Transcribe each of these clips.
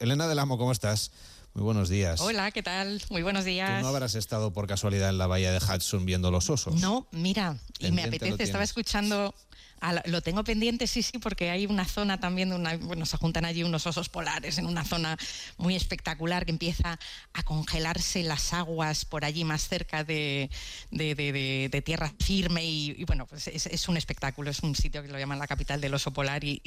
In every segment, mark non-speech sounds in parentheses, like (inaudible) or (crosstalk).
Elena del Amo, ¿cómo estás? Muy buenos días. Hola, ¿qué tal? Muy buenos días. ¿Tú no habrás estado por casualidad en la bahía de Hudson viendo los osos? No, mira, y me apetece, estaba escuchando lo tengo pendiente, sí, sí, porque hay una zona también, de una, bueno, se juntan allí unos osos polares en una zona muy espectacular que empieza a congelarse las aguas por allí más cerca de, tierra firme y, bueno, pues es, un espectáculo, es un sitio que lo llaman la capital del oso polar y,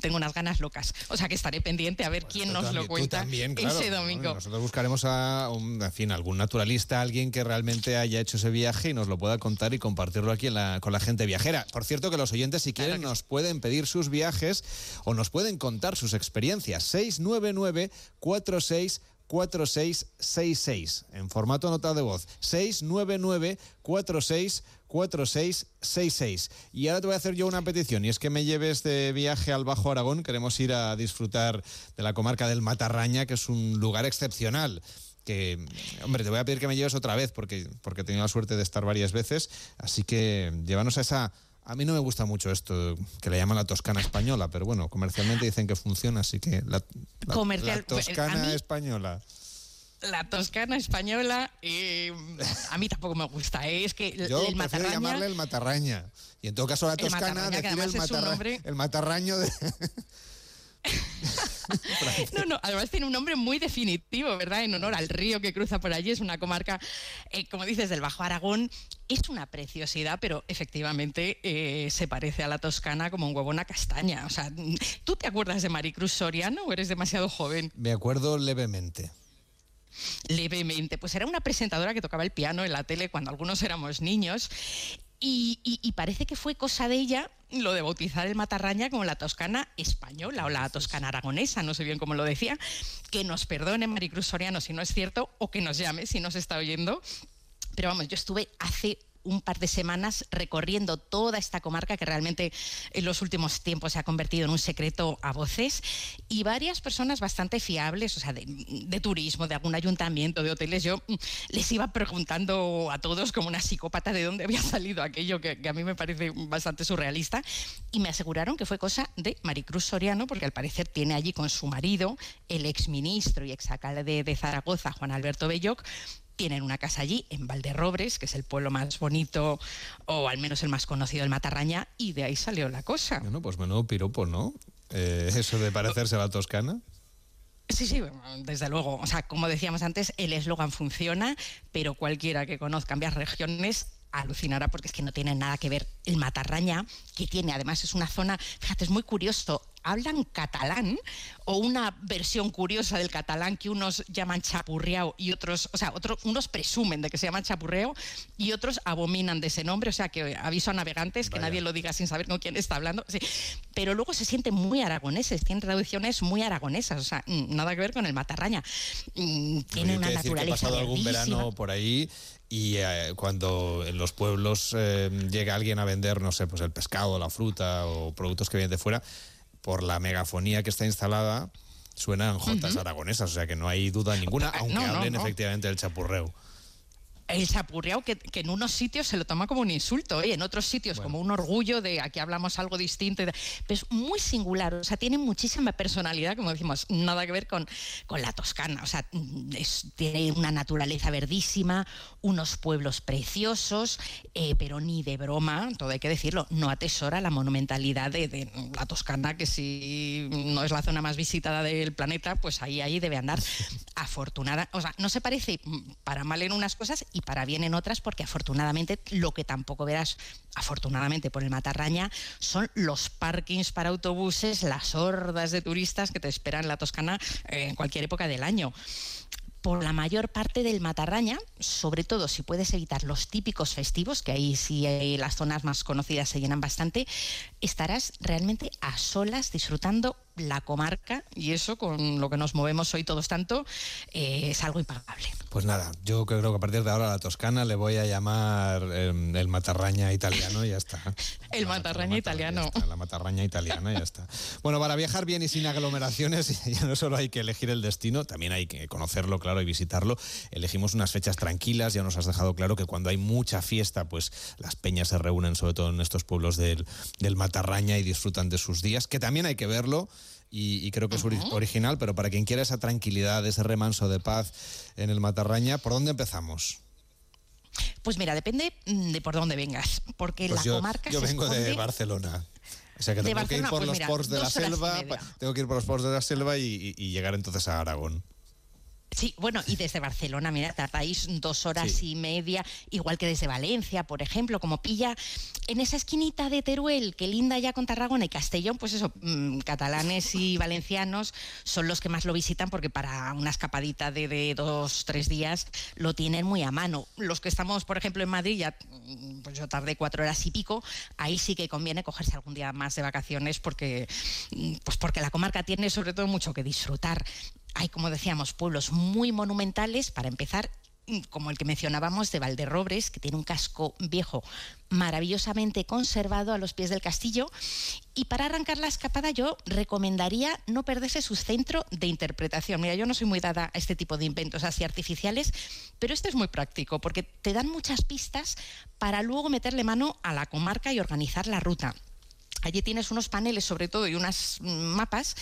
tengo unas ganas locas. O sea que estaré pendiente a ver quién nos lo cuenta ese domingo. nosotros buscaremos a en fin, algún naturalista, alguien que realmente haya hecho ese viaje y nos lo pueda contar y compartirlo aquí con la gente viajera. Por cierto que los oyentes, si quieren, nos pueden pedir sus viajes o nos pueden contar sus experiencias. 699 46 4666 en formato nota de voz. 699 46 4666 y ahora te voy a hacer yo una petición y es que me lleves de viaje al Bajo Aragón. Queremos ir a disfrutar de la comarca del Matarraña que es un lugar excepcional que, hombre, te voy a pedir que me lleves otra vez porque, porque he tenido la suerte de estar varias veces, así que llévanos a esa a mí no me gusta mucho esto que le llaman la toscana española, pero bueno, comercialmente dicen que funciona, así que la, Comercial, toscana española. La toscana española, a mí tampoco me gusta. ¿eh? Es que Yo el prefiero llamarle el matarraña. Y en todo caso la toscana, decir el, el matarraño de... (laughs) (laughs) no, no, además tiene un nombre muy definitivo, ¿verdad? En honor al río que cruza por allí. Es una comarca, eh, como dices, del Bajo Aragón. Es una preciosidad, pero efectivamente eh, se parece a la toscana como un huevo una castaña. O sea, ¿tú te acuerdas de Maricruz Soriano o eres demasiado joven? Me acuerdo levemente levemente. Pues era una presentadora que tocaba el piano en la tele cuando algunos éramos niños y, parece que fue cosa de ella lo de bautizar el Matarraña como la toscana española o la toscana aragonesa, no sé bien cómo lo decía. Que nos perdone Maricruz Soriano si no es cierto o que nos llame si nos está oyendo. Pero vamos, yo estuve hace un par de semanas recorriendo toda esta comarca que realmente en los últimos tiempos se ha convertido en un secreto a voces y varias personas bastante fiables, o sea, de, turismo, de algún ayuntamiento, de hoteles. Yo mm, les iba preguntando a todos como una psicópata de dónde había (laughs) salido aquello que, a mí me parece bastante surrealista y me aseguraron que fue cosa de Maricruz Soriano porque al parecer tiene allí con su marido, el exministro y exalcalde de Zaragoza, Juan Alberto Belloc, tienen una casa allí, en Valderrobres, que es el pueblo más bonito, o al menos el más conocido del Matarraña, y de ahí salió la cosa. Bueno, pues menudo piropo, ¿no? Eh, eso de parecerse a la toscana. Sí, sí, desde luego. O sea, como decíamos antes, el eslogan funciona, pero cualquiera que conozca ambas regiones alucinará porque es que no tiene nada que ver el Matarraña, que tiene, además es una zona, fíjate, es muy curioso, hablan catalán o una versión curiosa del catalán que unos llaman chapurreao y otros, o sea, otros, unos presumen de que se llama chapurreo y otros abominan de ese nombre, o sea, que aviso a navegantes que nadie lo diga sin saber con quién está hablando, sí. pero luego se sienten muy aragoneses, tienen traducciones muy aragonesas, o sea, mm, nada que ver con el matarraña. Mm, tiene una naturaleza. He pasado algún verano por ahí y eh, cuando en los pueblos eh, llega alguien a vender, no sé, pues el pescado, la fruta o productos que vienen de fuera, por la megafonía que está instalada, suenan jotas aragonesas, o sea que no hay duda ninguna, ah, aunque hablen efectivamente del chapurreo el chapurreado que, en unos sitios se lo toma como un insulto y en otros sitios como un orgullo de aquí hablamos algo distinto. Pero es muy singular, o sea, tiene muchísima personalidad, como decimos, nada que ver con, con la toscana. O sea, tiene una naturaleza verdísima, unos pueblos preciosos, eh, pero ni de broma, todo hay que decirlo, no atesora la monumentalidad de, la toscana, que si no es la zona más visitada del planeta, pues ahí, ahí debe andar afortunada. O sea, no se parece para mal en unas cosas y para bien en otras, porque afortunadamente lo que tampoco verás, afortunadamente por el Matarraña, son los parkings para autobuses, las hordas de turistas que te esperan en la Toscana eh, en cualquier época del año. Por la mayor parte del Matarraña, sobre todo si puedes evitar los típicos festivos, que ahí sí las zonas más conocidas se llenan bastante, estarás realmente a solas disfrutando la comarca y eso con lo que nos movemos hoy todos tanto eh, es algo impagable. Pues nada, yo creo que a partir de ahora a la Toscana le voy a llamar em, el matarraña italiano y ya está. (laughs) el matarraña italiano. la matarraña italiana y ya está. Bueno, para viajar bien y sin aglomeraciones (laughs) ya no solo hay que elegir el destino, también hay que conocerlo, claro, y visitarlo. Elegimos unas fechas tranquilas, ya nos has dejado claro que cuando hay mucha fiesta, pues las peñas se reúnen sobre todo en estos pueblos del, del matarraña y disfrutan de sus días, que también hay que verlo y, creo que es original, pero para quien quiera esa tranquilidad, ese remanso de paz en el Matarraña, ¿por dónde empezamos? Pues mira, depende mm, de por dónde vengas, porque pues la yo, comarca yo vengo de Barcelona. O sea que tengo que ir por pues los ports de la selva, tengo que ir por los ports de la selva y llegar entonces a Aragón. Sí, bueno, y desde Barcelona, mira, tardáis dos horas y media, igual que desde Valencia, por ejemplo, como pilla en esa esquinita de Teruel que linda ya con Tarragona y Castellón, pues eso, mm, catalanes y (laughs) valencianos son los que más lo visitan porque para una escapadita de, de, dos, tres días lo tienen muy a mano. Los que estamos, por ejemplo, en Madrid, ya mm, pues yo tardé cuatro horas y pico, ahí sí que conviene cogerse algún día más de vacaciones porque, mm, pues porque la comarca tiene sobre todo mucho que disfrutar hay, como decíamos, pueblos muy monumentales, para empezar, como el que mencionábamos de Valderrobres, que tiene un casco viejo maravillosamente conservado a los pies del castillo. Y para arrancar la escapada yo recomendaría no perderse su centro de interpretación. Mira, yo no soy muy dada a este tipo de inventos así artificiales, pero este es muy práctico porque te dan muchas pistas para luego meterle mano a la comarca y organizar la ruta. Allí tienes unos paneles sobre todo y unas mapas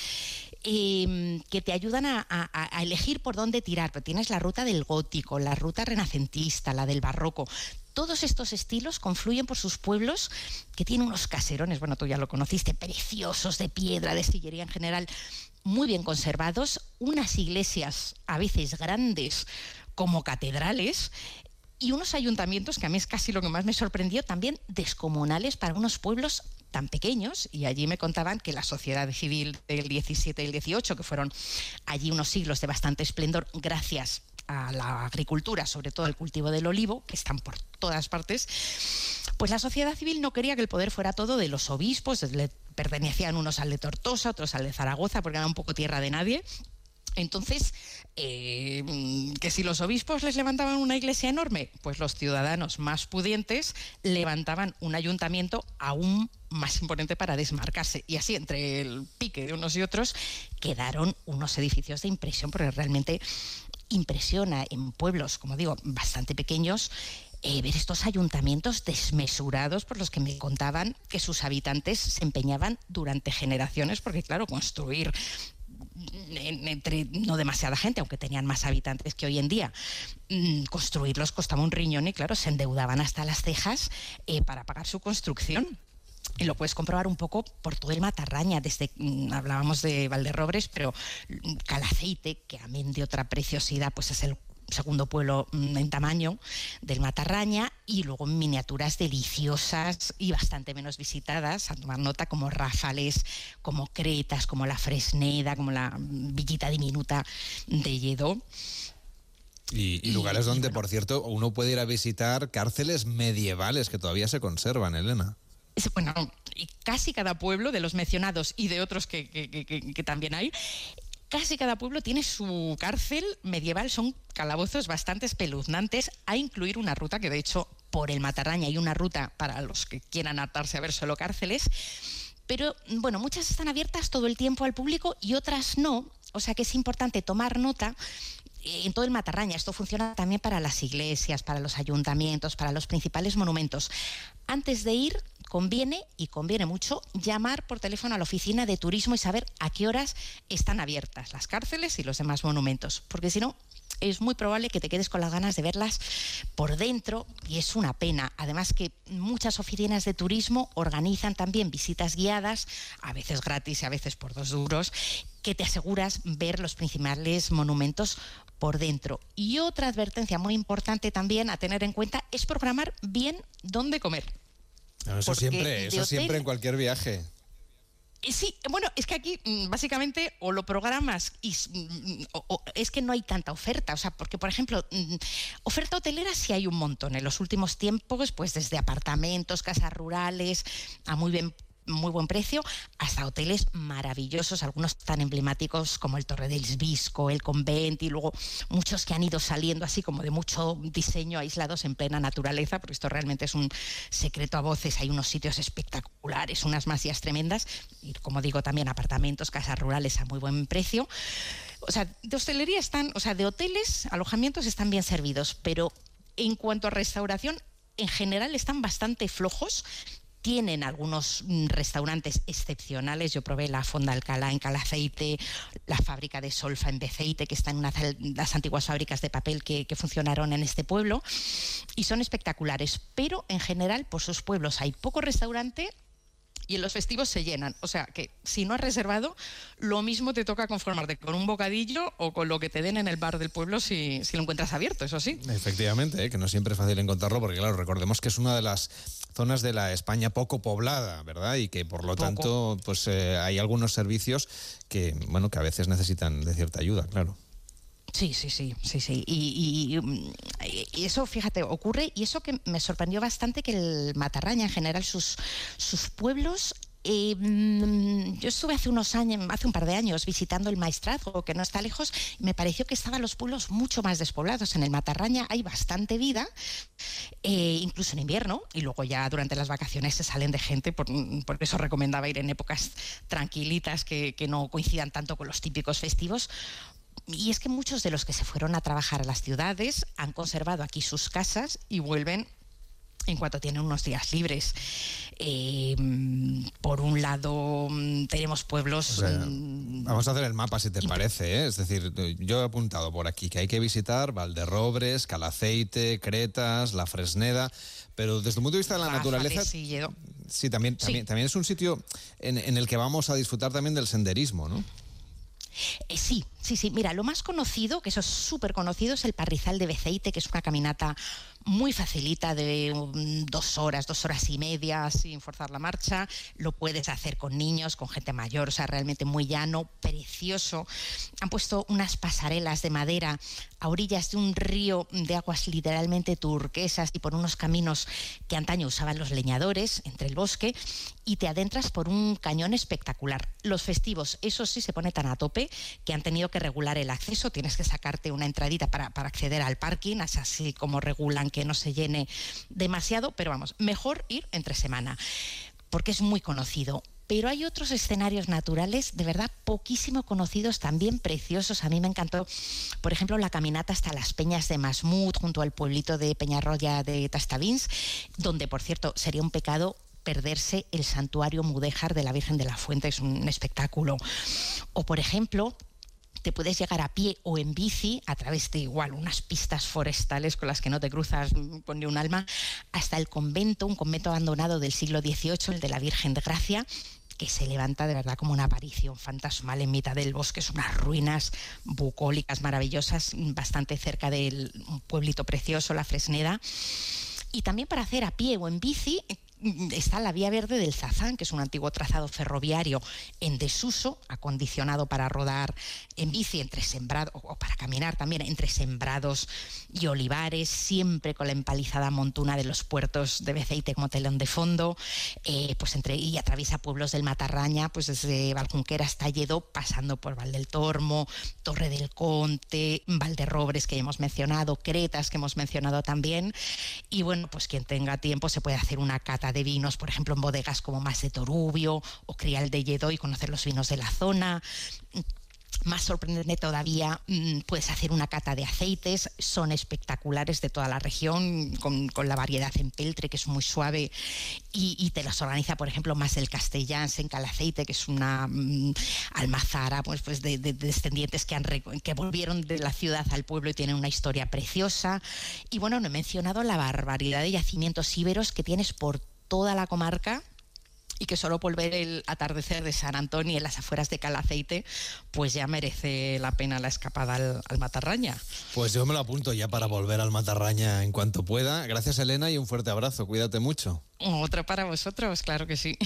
Em, que te ayudan a, elegir por dónde tirar. Tienes la ruta del gótico, la ruta renacentista, la del barroco. Todos estos estilos confluyen por sus pueblos que tienen unos caserones, bueno, tú ya lo conociste, preciosos de piedra, de sillería en general, muy bien conservados, unas iglesias a veces grandes como catedrales y unos ayuntamientos que a mí es casi lo que más me sorprendió, también descomunales para unos pueblos tan pequeños y allí me contaban que la sociedad civil del 17 y el 18, que fueron allí unos siglos de bastante esplendor gracias a la agricultura, sobre todo el cultivo del olivo, que están por todas partes, pues la sociedad civil no quería que el poder fuera todo de los obispos, le pertenecían unos al de Tortosa, otros al de Zaragoza, porque era un poco tierra de nadie, entonces, eh, que si los obispos les levantaban una iglesia enorme, pues los ciudadanos más pudientes levantaban un ayuntamiento aún más imponente para desmarcarse. Y así, entre el pique de unos y otros, quedaron unos edificios de impresión, porque realmente impresiona en pueblos, como digo, bastante pequeños, eh, ver estos ayuntamientos desmesurados por los que me contaban que sus habitantes se empeñaban durante generaciones, porque claro, construir entre no demasiada gente, aunque tenían más habitantes que hoy en día, mm, construirlos costaba un riñón y claro, se endeudaban hasta las cejas eh, para pagar su construcción. Y lo puedes comprobar un poco por todo el Matarraña, desde mm, hablábamos de Valderrobres, pero mm, Calaceite, que amén de otra preciosidad, pues es el segundo pueblo mm, en tamaño del Matarraña y luego miniaturas deliciosas y bastante menos visitadas, a tomar nota como Rafales, como Cretas, como la Fresneda, como la Villita Diminuta de Lledó. Y, lugares donde, por cierto, uno puede ir a visitar cárceles medievales que todavía se conservan, Elena. Bueno, casi cada pueblo de los mencionados y de otros que, que también hay casi cada pueblo tiene su cárcel medieval, son calabozos bastante espeluznantes, a incluir una ruta que de hecho por el Matarraña hay una ruta para los que quieran atarse a ver solo cárceles, pero bueno, muchas están abiertas todo el tiempo al público y otras no, o sea que es importante tomar nota en todo el Matarraña. Esto funciona también para las iglesias, para los ayuntamientos, para los principales monumentos. Antes de ir, conviene y conviene mucho llamar por teléfono a la oficina de turismo y saber a qué horas están abiertas las cárceles y los demás monumentos, porque si no, es muy probable que te quedes con las ganas de verlas por dentro y es una pena. Además que muchas oficinas de turismo organizan también visitas guiadas, a veces gratis y a veces por dos duros, que te aseguras ver los principales monumentos por dentro. Y otra advertencia muy importante también a tener en cuenta es programar bien dónde comer. Eso siempre, eso siempre en cualquier viaje. Sí, bueno, es que aquí mm, básicamente o lo programas y mm, es que no hay tanta oferta, o sea, porque por ejemplo, mm, oferta hotelera sí hay un montón en los últimos tiempos, pues desde apartamentos, casas rurales, a muy bien muy buen precio, hasta hoteles maravillosos, algunos tan emblemáticos como el Torre del Visco, el Convent y luego muchos que han ido saliendo así como de mucho diseño aislados en plena naturaleza, porque esto realmente es un secreto a voces, hay unos sitios espectaculares, unas masías tremendas y como digo también apartamentos, casas rurales a muy buen precio. O sea, de hostelería están, o sea, de hoteles, alojamientos están bien servidos, pero en cuanto a restauración, en general están bastante flojos tienen algunos mm, restaurantes excepcionales. Yo probé la Fonda Alcalá en Calaceite, la fábrica de Solfa en Beceite, que está en una de las antiguas fábricas de papel que, que funcionaron en este pueblo. Y son espectaculares. Pero en general, por sus pueblos hay poco restaurante y en los festivos se llenan. O sea que si no has reservado, lo mismo te toca conformarte con un bocadillo o con lo que te den en el bar del pueblo si, si lo encuentras abierto, eso sí. Efectivamente, ¿eh? que no siempre es fácil encontrarlo, porque claro, recordemos que es una de las zonas de la España poco poblada, ¿verdad? Y que por lo tanto, pues eh, hay algunos servicios que, bueno, que a veces necesitan de cierta ayuda, claro. Sí, sí, sí, sí, sí. Y, eso, fíjate, ocurre, y eso que me sorprendió bastante que el Matarraña, en general, sus, sus pueblos eh, yo estuve hace unos años, hace un par de años, visitando el Maestrazgo, que no está lejos, y me pareció que estaban los pueblos mucho más despoblados. En el Matarraña hay bastante vida, eh, incluso en invierno, y luego ya durante las vacaciones se salen de gente, por, eso recomendaba ir en épocas tranquilitas que, que no coincidan tanto con los típicos festivos, y es que muchos de los que se fueron a trabajar a las ciudades han conservado aquí sus casas y vuelven en cuanto tienen unos días libres. Eh, por un lado, tenemos pueblos. Mm, vamos a hacer el mapa si te parece. ¿eh? Es decir, yo he apuntado por aquí que hay que visitar Valderrobres, Calaceite, Cretas, La Fresneda. Pero desde el punto de vista de la naturaleza. Sí, también, también, también es un sitio en, en el que vamos a disfrutar también del senderismo, ¿no? Eh, sí, sí, sí. Mira, lo más conocido, que eso es súper conocido, es el Parrizal de Beceite, que es una caminata muy facilita de mm, dos horas, dos horas y media sin forzar la marcha. Lo puedes hacer con niños, con gente mayor, o sea, realmente muy llano, precioso. Han puesto unas pasarelas de madera a orillas de un río de aguas literalmente turquesas y por unos caminos que antaño usaban los leñadores entre el bosque y te adentras por un cañón espectacular. Los festivos, eso sí, se pone tan a tope que han tenido que regular el acceso. Tienes que sacarte una entradita para, para acceder al parking, así como regulan que no se llene demasiado, pero vamos, mejor ir entre semana, porque es muy conocido pero hay otros escenarios naturales de verdad poquísimo conocidos, también preciosos. A mí me encantó, por ejemplo, la caminata hasta las peñas de Masmud, junto al pueblito de Peñarroya de Tastavins, donde, por cierto, sería un pecado perderse el santuario mudéjar de la Virgen de la Fuente, es un espectáculo. O, por ejemplo, te puedes llegar a pie o en bici a través de igual unas pistas forestales con las que no te cruzas con ni un alma, hasta el convento, un convento abandonado del siglo XVIII, el de la Virgen de Gracia, que se levanta de verdad como una aparición fantasmal en mitad del bosque, son unas ruinas bucólicas maravillosas, bastante cerca del pueblito precioso, la Fresneda. Y también para hacer a pie o en bici, está la vía verde del Zazán, que es un antiguo trazado ferroviario en desuso, acondicionado para rodar en bici entre sembrados, o para caminar también entre sembrados y olivares, siempre con la empalizada montuna de los puertos de Beceite como telón de fondo, eh, pues entre, y atraviesa pueblos del Matarraña, pues desde Valcunquera hasta Lledó, pasando por Val del Tormo, Torre del Conte, Valderrobres, que ya hemos mencionado, Cretas, que hemos mencionado también, y bueno, pues quien tenga tiempo se puede hacer una cata de vinos, por ejemplo, en bodegas como Más de Torubio o Crial de Lledó y conocer los vinos de la zona más sorprendente todavía, mm, puedes hacer una cata de aceites, son espectaculares de toda la región, con, la variedad en peltre, que es muy suave, y, te las organiza, por ejemplo, más el Castellans en Calaceite, que es una mm, almazara pues, pues de, descendientes que, han, que volvieron de la ciudad al pueblo y tienen una historia preciosa. Y bueno, no he mencionado la barbaridad de yacimientos íberos que tienes por toda la comarca y que solo por ver el atardecer de San Antonio en las afueras de Calaceite, pues ya merece la pena la escapada al, Matarraña. Pues yo me lo apunto ya para volver al Matarraña en cuanto pueda. Gracias Elena y un fuerte abrazo, cuídate mucho. Otra para vosotros, claro que sí.